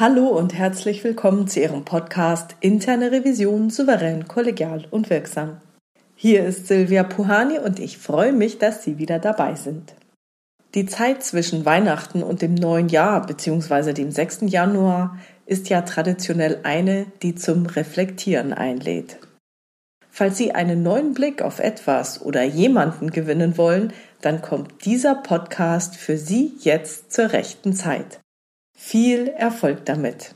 Hallo und herzlich willkommen zu Ihrem Podcast Interne Revision souverän, kollegial und wirksam. Hier ist Silvia Puhani und ich freue mich, dass Sie wieder dabei sind. Die Zeit zwischen Weihnachten und dem neuen Jahr bzw. dem 6. Januar ist ja traditionell eine, die zum Reflektieren einlädt. Falls Sie einen neuen Blick auf etwas oder jemanden gewinnen wollen, dann kommt dieser Podcast für Sie jetzt zur rechten Zeit. Viel Erfolg damit!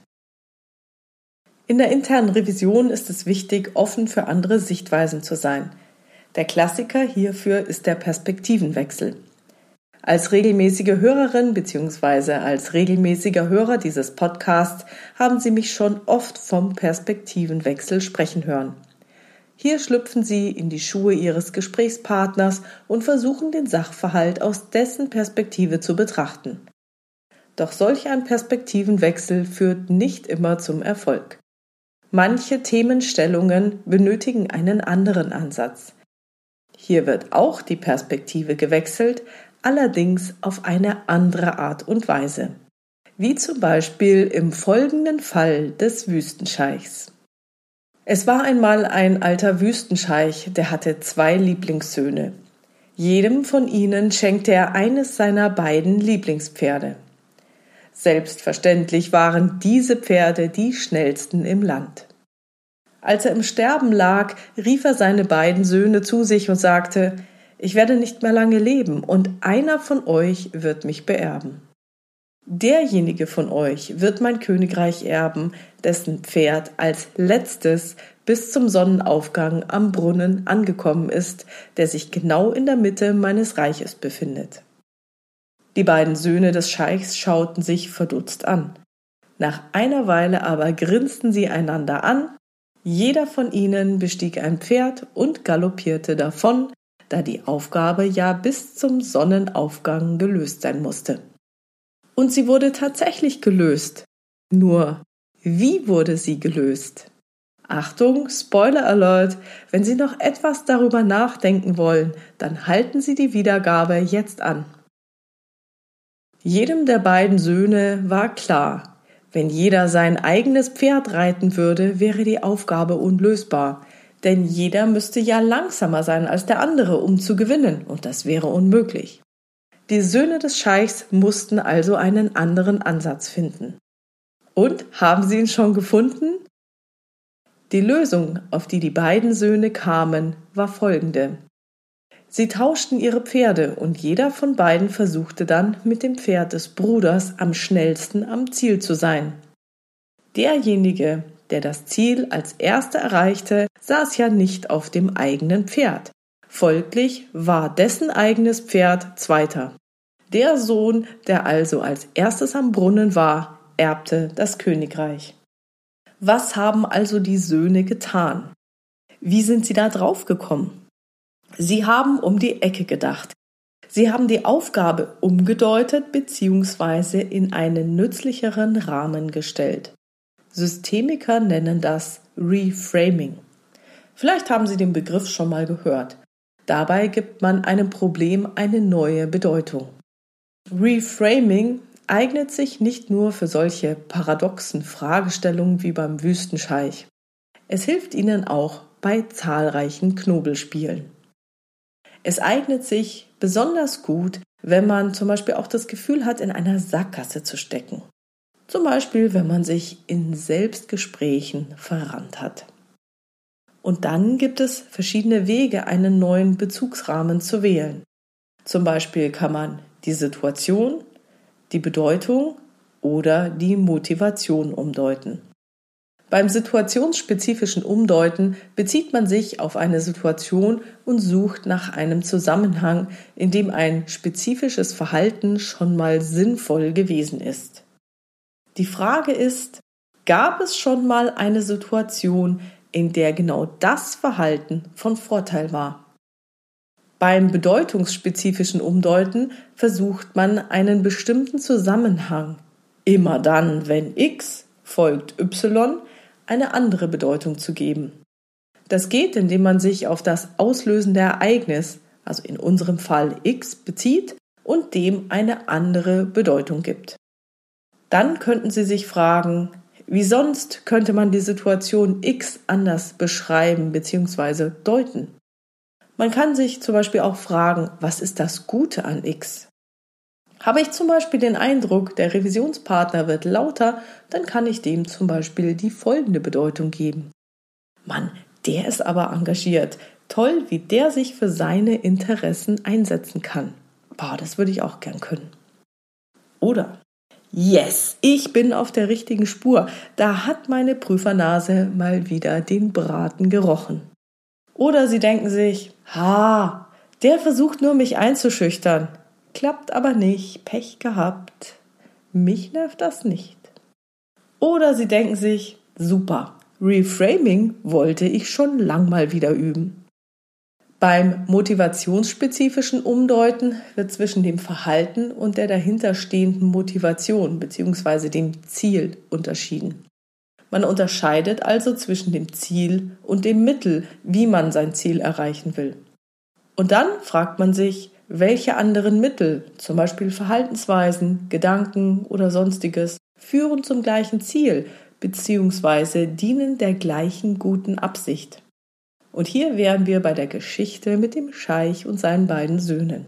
In der internen Revision ist es wichtig, offen für andere Sichtweisen zu sein. Der Klassiker hierfür ist der Perspektivenwechsel. Als regelmäßige Hörerin bzw. als regelmäßiger Hörer dieses Podcasts haben Sie mich schon oft vom Perspektivenwechsel sprechen hören. Hier schlüpfen Sie in die Schuhe Ihres Gesprächspartners und versuchen den Sachverhalt aus dessen Perspektive zu betrachten. Doch solch ein Perspektivenwechsel führt nicht immer zum Erfolg. Manche Themenstellungen benötigen einen anderen Ansatz. Hier wird auch die Perspektive gewechselt, allerdings auf eine andere Art und Weise. Wie zum Beispiel im folgenden Fall des Wüstenscheichs. Es war einmal ein alter Wüstenscheich, der hatte zwei Lieblingssöhne. Jedem von ihnen schenkte er eines seiner beiden Lieblingspferde. Selbstverständlich waren diese Pferde die schnellsten im Land. Als er im Sterben lag, rief er seine beiden Söhne zu sich und sagte Ich werde nicht mehr lange leben, und einer von euch wird mich beerben. Derjenige von euch wird mein Königreich erben, dessen Pferd als letztes bis zum Sonnenaufgang am Brunnen angekommen ist, der sich genau in der Mitte meines Reiches befindet. Die beiden Söhne des Scheichs schauten sich verdutzt an. Nach einer Weile aber grinsten sie einander an, jeder von ihnen bestieg ein Pferd und galoppierte davon, da die Aufgabe ja bis zum Sonnenaufgang gelöst sein musste. Und sie wurde tatsächlich gelöst. Nur, wie wurde sie gelöst? Achtung, Spoiler Alert, wenn Sie noch etwas darüber nachdenken wollen, dann halten Sie die Wiedergabe jetzt an. Jedem der beiden Söhne war klar, wenn jeder sein eigenes Pferd reiten würde, wäre die Aufgabe unlösbar, denn jeder müsste ja langsamer sein als der andere, um zu gewinnen, und das wäre unmöglich. Die Söhne des Scheichs mussten also einen anderen Ansatz finden. Und haben sie ihn schon gefunden? Die Lösung, auf die die beiden Söhne kamen, war folgende. Sie tauschten ihre Pferde und jeder von beiden versuchte dann, mit dem Pferd des Bruders am schnellsten am Ziel zu sein. Derjenige, der das Ziel als erster erreichte, saß ja nicht auf dem eigenen Pferd. Folglich war dessen eigenes Pferd Zweiter. Der Sohn, der also als erstes am Brunnen war, erbte das Königreich. Was haben also die Söhne getan? Wie sind sie da drauf gekommen? Sie haben um die Ecke gedacht. Sie haben die Aufgabe umgedeutet bzw. in einen nützlicheren Rahmen gestellt. Systemiker nennen das Reframing. Vielleicht haben Sie den Begriff schon mal gehört. Dabei gibt man einem Problem eine neue Bedeutung. Reframing eignet sich nicht nur für solche paradoxen Fragestellungen wie beim Wüstenscheich. Es hilft Ihnen auch bei zahlreichen Knobelspielen. Es eignet sich besonders gut, wenn man zum Beispiel auch das Gefühl hat, in einer Sackgasse zu stecken. Zum Beispiel, wenn man sich in Selbstgesprächen verrannt hat. Und dann gibt es verschiedene Wege, einen neuen Bezugsrahmen zu wählen. Zum Beispiel kann man die Situation, die Bedeutung oder die Motivation umdeuten. Beim situationsspezifischen Umdeuten bezieht man sich auf eine Situation und sucht nach einem Zusammenhang, in dem ein spezifisches Verhalten schon mal sinnvoll gewesen ist. Die Frage ist, gab es schon mal eine Situation, in der genau das Verhalten von Vorteil war? Beim bedeutungsspezifischen Umdeuten versucht man einen bestimmten Zusammenhang, immer dann, wenn x folgt y, eine andere Bedeutung zu geben. Das geht, indem man sich auf das auslösende Ereignis, also in unserem Fall x, bezieht und dem eine andere Bedeutung gibt. Dann könnten Sie sich fragen, wie sonst könnte man die Situation X anders beschreiben bzw. deuten? Man kann sich zum Beispiel auch fragen, was ist das Gute an X? Habe ich zum Beispiel den Eindruck, der Revisionspartner wird lauter, dann kann ich dem zum Beispiel die folgende Bedeutung geben. Mann, der ist aber engagiert. Toll, wie der sich für seine Interessen einsetzen kann. Boah, das würde ich auch gern können. Oder Yes, ich bin auf der richtigen Spur. Da hat meine Prüfernase mal wieder den Braten gerochen. Oder Sie denken sich, ha, der versucht nur mich einzuschüchtern. Klappt aber nicht, Pech gehabt. Mich nervt das nicht. Oder Sie denken sich, super, Reframing wollte ich schon lang mal wieder üben. Beim motivationsspezifischen Umdeuten wird zwischen dem Verhalten und der dahinterstehenden Motivation bzw. dem Ziel unterschieden. Man unterscheidet also zwischen dem Ziel und dem Mittel, wie man sein Ziel erreichen will. Und dann fragt man sich, welche anderen Mittel, zum Beispiel Verhaltensweisen, Gedanken oder sonstiges, führen zum gleichen Ziel bzw. dienen der gleichen guten Absicht. Und hier wären wir bei der Geschichte mit dem Scheich und seinen beiden Söhnen.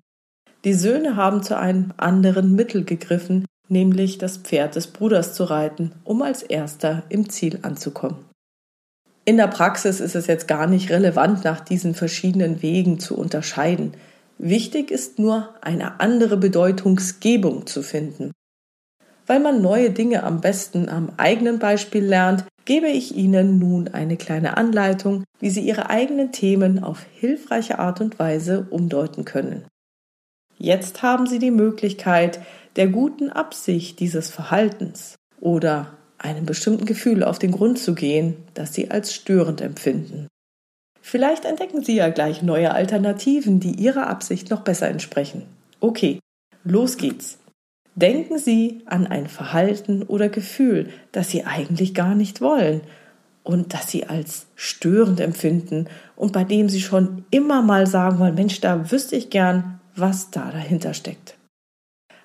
Die Söhne haben zu einem anderen Mittel gegriffen, nämlich das Pferd des Bruders zu reiten, um als erster im Ziel anzukommen. In der Praxis ist es jetzt gar nicht relevant, nach diesen verschiedenen Wegen zu unterscheiden. Wichtig ist nur, eine andere Bedeutungsgebung zu finden. Weil man neue Dinge am besten am eigenen Beispiel lernt, gebe ich Ihnen nun eine kleine Anleitung, wie Sie Ihre eigenen Themen auf hilfreiche Art und Weise umdeuten können. Jetzt haben Sie die Möglichkeit, der guten Absicht dieses Verhaltens oder einem bestimmten Gefühl auf den Grund zu gehen, das Sie als störend empfinden. Vielleicht entdecken Sie ja gleich neue Alternativen, die Ihrer Absicht noch besser entsprechen. Okay, los geht's. Denken Sie an ein Verhalten oder Gefühl, das Sie eigentlich gar nicht wollen und das Sie als störend empfinden und bei dem Sie schon immer mal sagen wollen, Mensch, da wüsste ich gern, was da dahinter steckt.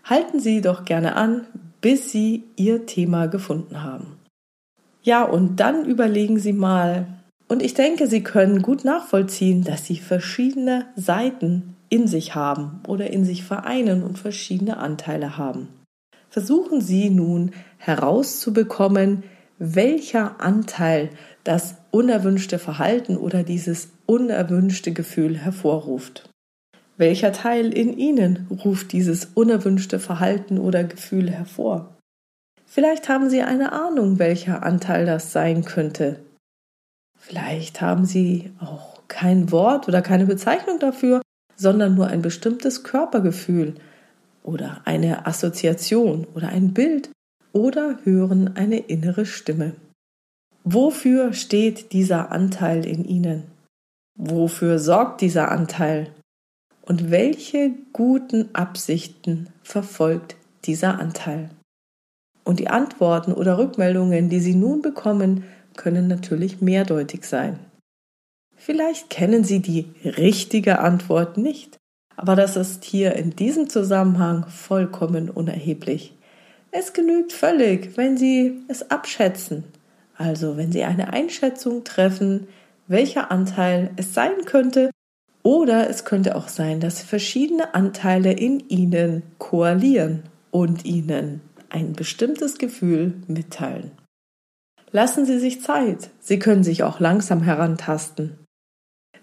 Halten Sie doch gerne an, bis Sie Ihr Thema gefunden haben. Ja, und dann überlegen Sie mal, und ich denke, Sie können gut nachvollziehen, dass Sie verschiedene Seiten in sich haben oder in sich vereinen und verschiedene Anteile haben. Versuchen Sie nun herauszubekommen, welcher Anteil das unerwünschte Verhalten oder dieses unerwünschte Gefühl hervorruft. Welcher Teil in Ihnen ruft dieses unerwünschte Verhalten oder Gefühl hervor? Vielleicht haben Sie eine Ahnung, welcher Anteil das sein könnte. Vielleicht haben Sie auch kein Wort oder keine Bezeichnung dafür, sondern nur ein bestimmtes Körpergefühl oder eine Assoziation oder ein Bild oder hören eine innere Stimme. Wofür steht dieser Anteil in Ihnen? Wofür sorgt dieser Anteil? Und welche guten Absichten verfolgt dieser Anteil? Und die Antworten oder Rückmeldungen, die Sie nun bekommen, können natürlich mehrdeutig sein. Vielleicht kennen Sie die richtige Antwort nicht, aber das ist hier in diesem Zusammenhang vollkommen unerheblich. Es genügt völlig, wenn Sie es abschätzen, also wenn Sie eine Einschätzung treffen, welcher Anteil es sein könnte, oder es könnte auch sein, dass verschiedene Anteile in Ihnen koalieren und Ihnen ein bestimmtes Gefühl mitteilen. Lassen Sie sich Zeit. Sie können sich auch langsam herantasten.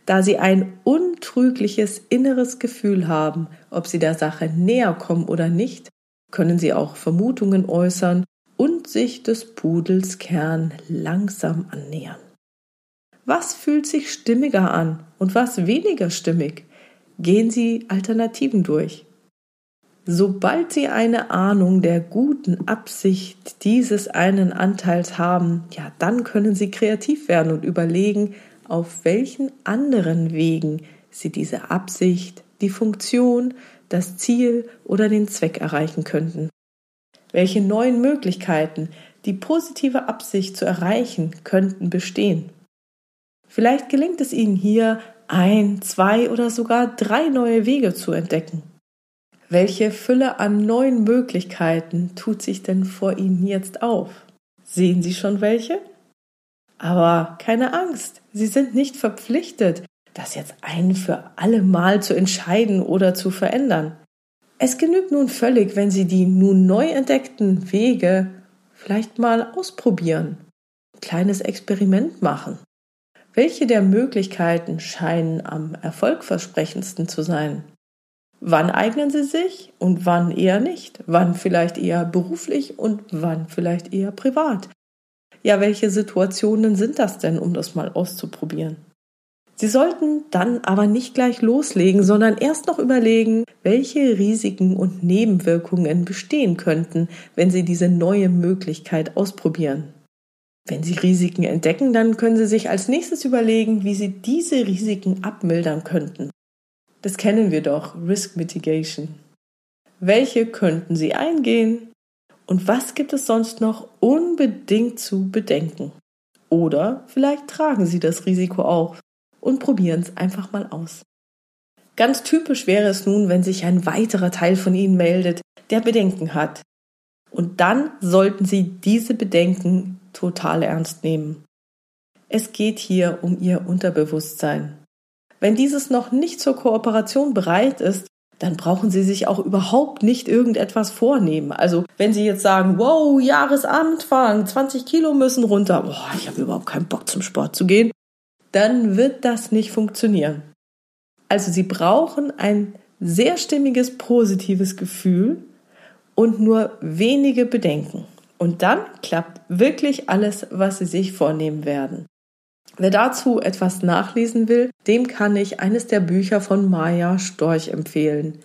Da Sie ein untrügliches inneres Gefühl haben, ob Sie der Sache näher kommen oder nicht, können Sie auch Vermutungen äußern und sich des Pudels Kern langsam annähern. Was fühlt sich stimmiger an und was weniger stimmig? Gehen Sie Alternativen durch. Sobald Sie eine Ahnung der guten Absicht dieses einen Anteils haben, ja, dann können Sie kreativ werden und überlegen, auf welchen anderen Wegen Sie diese Absicht, die Funktion, das Ziel oder den Zweck erreichen könnten. Welche neuen Möglichkeiten, die positive Absicht zu erreichen, könnten bestehen. Vielleicht gelingt es Ihnen hier, ein, zwei oder sogar drei neue Wege zu entdecken. Welche Fülle an neuen Möglichkeiten tut sich denn vor Ihnen jetzt auf? Sehen Sie schon welche? Aber keine Angst, Sie sind nicht verpflichtet, das jetzt ein für alle Mal zu entscheiden oder zu verändern. Es genügt nun völlig, wenn Sie die nun neu entdeckten Wege vielleicht mal ausprobieren, ein kleines Experiment machen. Welche der Möglichkeiten scheinen am erfolgversprechendsten zu sein? Wann eignen sie sich und wann eher nicht? Wann vielleicht eher beruflich und wann vielleicht eher privat? Ja, welche Situationen sind das denn, um das mal auszuprobieren? Sie sollten dann aber nicht gleich loslegen, sondern erst noch überlegen, welche Risiken und Nebenwirkungen bestehen könnten, wenn Sie diese neue Möglichkeit ausprobieren. Wenn Sie Risiken entdecken, dann können Sie sich als nächstes überlegen, wie Sie diese Risiken abmildern könnten. Das kennen wir doch, Risk Mitigation. Welche könnten Sie eingehen? Und was gibt es sonst noch unbedingt zu bedenken? Oder vielleicht tragen Sie das Risiko auch und probieren es einfach mal aus. Ganz typisch wäre es nun, wenn sich ein weiterer Teil von Ihnen meldet, der Bedenken hat. Und dann sollten Sie diese Bedenken total ernst nehmen. Es geht hier um Ihr Unterbewusstsein. Wenn dieses noch nicht zur Kooperation bereit ist, dann brauchen Sie sich auch überhaupt nicht irgendetwas vornehmen. Also wenn Sie jetzt sagen, wow, Jahresanfang, 20 Kilo müssen runter, boah, ich habe überhaupt keinen Bock zum Sport zu gehen, dann wird das nicht funktionieren. Also Sie brauchen ein sehr stimmiges, positives Gefühl und nur wenige Bedenken. Und dann klappt wirklich alles, was Sie sich vornehmen werden. Wer dazu etwas nachlesen will, dem kann ich eines der Bücher von Maya Storch empfehlen.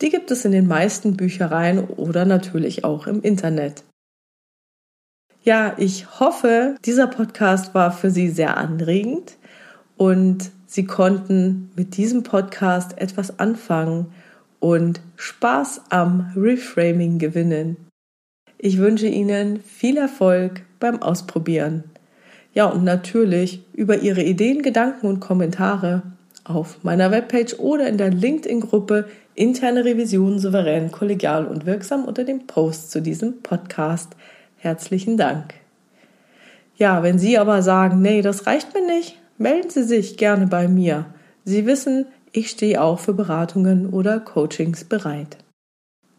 Die gibt es in den meisten Büchereien oder natürlich auch im Internet. Ja, ich hoffe, dieser Podcast war für Sie sehr anregend und Sie konnten mit diesem Podcast etwas anfangen und Spaß am Reframing gewinnen. Ich wünsche Ihnen viel Erfolg beim Ausprobieren. Ja, und natürlich über Ihre Ideen, Gedanken und Kommentare auf meiner Webpage oder in der LinkedIn-Gruppe Interne Revision souverän, kollegial und wirksam unter dem Post zu diesem Podcast. Herzlichen Dank. Ja, wenn Sie aber sagen, nee, das reicht mir nicht, melden Sie sich gerne bei mir. Sie wissen, ich stehe auch für Beratungen oder Coachings bereit.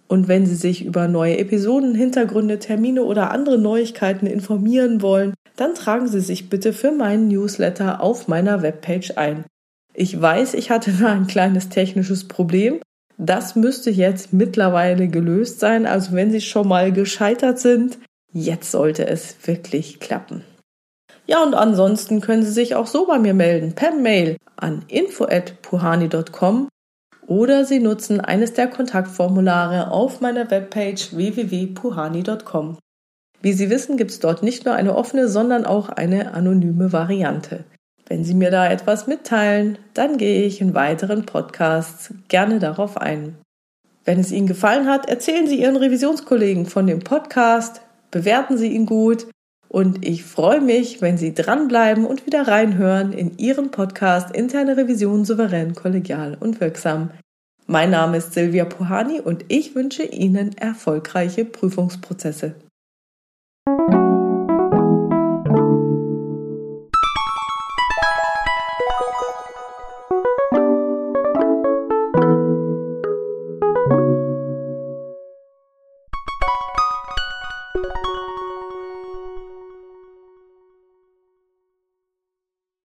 Und wenn Sie sich über neue Episoden, Hintergründe, Termine oder andere Neuigkeiten informieren wollen, dann tragen Sie sich bitte für meinen Newsletter auf meiner Webpage ein. Ich weiß, ich hatte da ein kleines technisches Problem. Das müsste jetzt mittlerweile gelöst sein. Also wenn Sie schon mal gescheitert sind, jetzt sollte es wirklich klappen. Ja, und ansonsten können Sie sich auch so bei mir melden, per Mail an info@puhani.com oder Sie nutzen eines der Kontaktformulare auf meiner Webpage www.puhani.com. Wie Sie wissen, gibt es dort nicht nur eine offene, sondern auch eine anonyme Variante. Wenn Sie mir da etwas mitteilen, dann gehe ich in weiteren Podcasts gerne darauf ein. Wenn es Ihnen gefallen hat, erzählen Sie Ihren Revisionskollegen von dem Podcast, bewerten Sie ihn gut und ich freue mich, wenn Sie dranbleiben und wieder reinhören in Ihren Podcast Interne Revision souverän, kollegial und wirksam. Mein Name ist Silvia Puhani und ich wünsche Ihnen erfolgreiche Prüfungsprozesse.